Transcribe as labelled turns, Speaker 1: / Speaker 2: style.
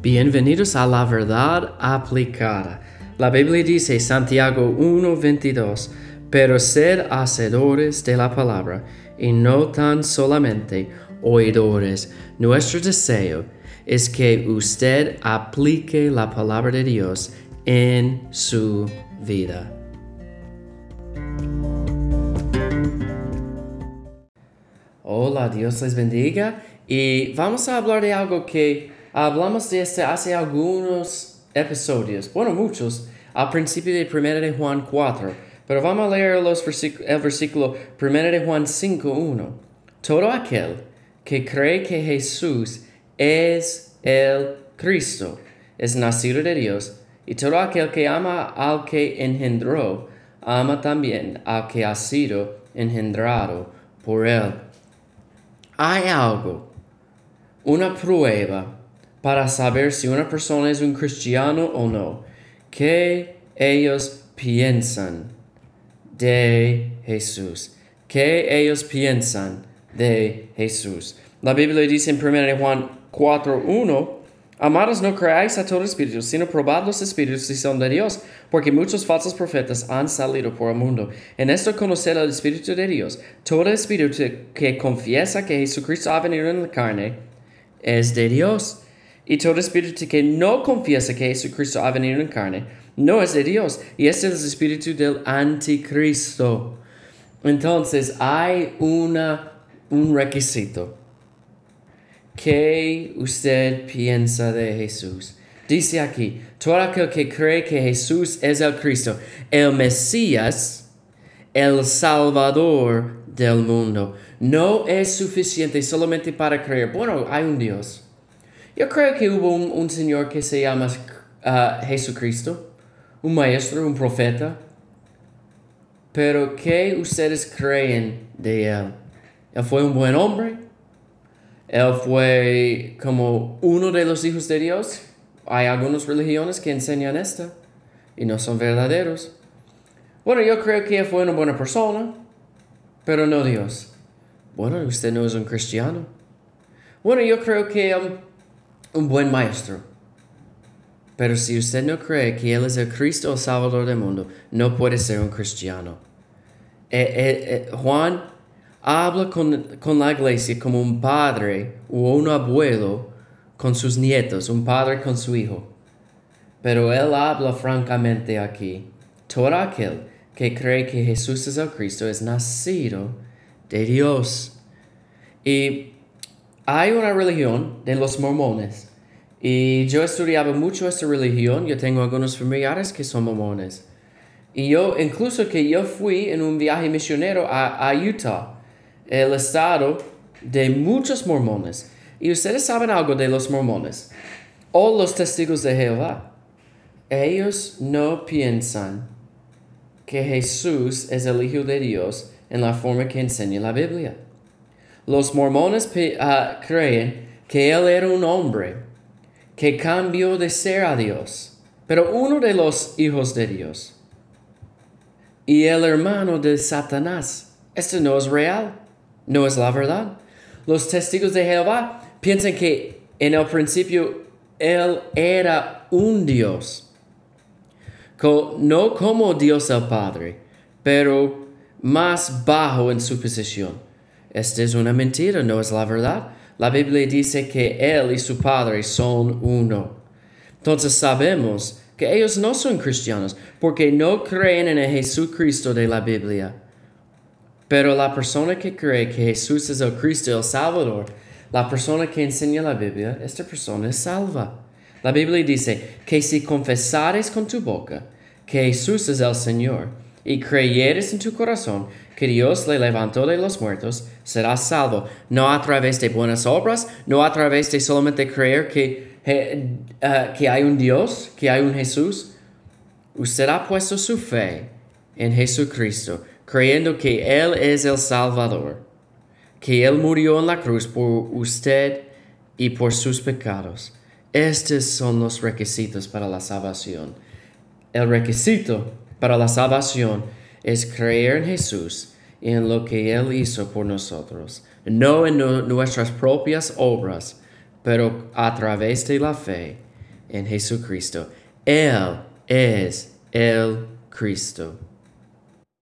Speaker 1: Bienvenidos a la verdad aplicada. La Biblia dice Santiago 1:22, pero sed hacedores de la palabra y no tan solamente oidores. Nuestro deseo es que usted aplique la palabra de Dios en su vida. Hola, Dios les bendiga y vamos a hablar de algo que hablamos de este hace algunos episodios, bueno, muchos, al principio de 1 de Juan 4, pero vamos a leer el versículo 1 de Juan 5.1. Todo aquel que cree que Jesús es el Cristo, es nacido de Dios, y todo aquel que ama al que engendró, ama también al que ha sido engendrado por él. Hay algo, una prueba para saber si una persona es un cristiano o no, que ellos piensan de Jesús, que ellos piensan de Jesús. La Biblia dice en 1 Juan 4.1, Amados, no creáis a todo espíritu, sino probad los espíritus si son de Dios, porque muchos falsos profetas han salido por el mundo. En esto conocer el espíritu de Dios. Todo espíritu que confiesa que Jesucristo ha venido en la carne es de Dios. Y todo espíritu que no confiesa que Jesucristo ha venido en carne no es de Dios. Y este es el espíritu del anticristo. Entonces hay una, un requisito ¿Qué usted piensa de Jesús? Dice aquí, todo aquel que cree que Jesús es el Cristo, el Mesías, el Salvador del mundo, no es suficiente solamente para creer, bueno, hay un Dios. Yo creo que hubo un, Señor que se llama uh, Jesucristo, un maestro, un profeta, pero ¿qué ustedes creen de él? ¿Él fue un buen hombre? Él fue como uno de los hijos de Dios. Hay algunas religiones que enseñan esto y no son verdaderos. Bueno, yo creo que él fue una buena persona, pero no Dios. Bueno, usted no es un cristiano. Bueno, yo creo que um, un buen maestro. Pero si usted no cree que Él es el Cristo, el Salvador del mundo, no puede ser un cristiano. Eh, eh, eh, Juan habla con, la iglesia como un padre o un abuelo con sus nietos, un padre con su hijo. Pero él habla francamente aquí. Todo aquel que cree que Jesús es el Cristo es nacido de Dios. Y hay una religión de los mormones. Y yo estudiaba mucho esta religión. Yo tengo algunos familiares que son mormones. Y yo, incluso que yo fui en un viaje misionero a Utah el estado de muchos mormones. Y ustedes saben algo de los mormones o los testigos de Jehová. Ellos no piensan que Jesús es el Hijo de Dios en la forma que enseña la Biblia. Los mormones ah, creen que Él era un hombre que cambió de ser a Dios, pero uno de los hijos de Dios. Y el hermano de Satanás. Esto no es real no es la verdad. Los testigos de Jehová piensan que en el principio Él era un Dios, no como Dios el Padre, pero más bajo en su posición. Esta es una mentira, no es la verdad. La Biblia dice que Él y su Padre son uno. Entonces sabemos que ellos no son cristianos porque no creen en el Jesucristo de la Biblia. Pero la persona que cree que Jesús es el Cristo, el Salvador, la persona que enseña la Biblia, esta persona es salva. La Biblia dice que si confesares con tu boca que Jesús es el Señor y creyeres en tu corazón que Dios le levantó de los muertos, serás salvo, no a través de buenas obras, no a través de solamente creer que, eh, que hay un Dios, que hay un Jesús. Usted ha puesto su fe en Jesucristo creyendo que Él es el Salvador, que Él murió en la cruz por usted y por sus pecados. Estos son los requisitos para la salvación. El requisito para la salvación es creer en Jesús y en lo que Él hizo por nosotros, no en nuestras propias obras, pero a través de la fe en Jesucristo. Él es el Cristo.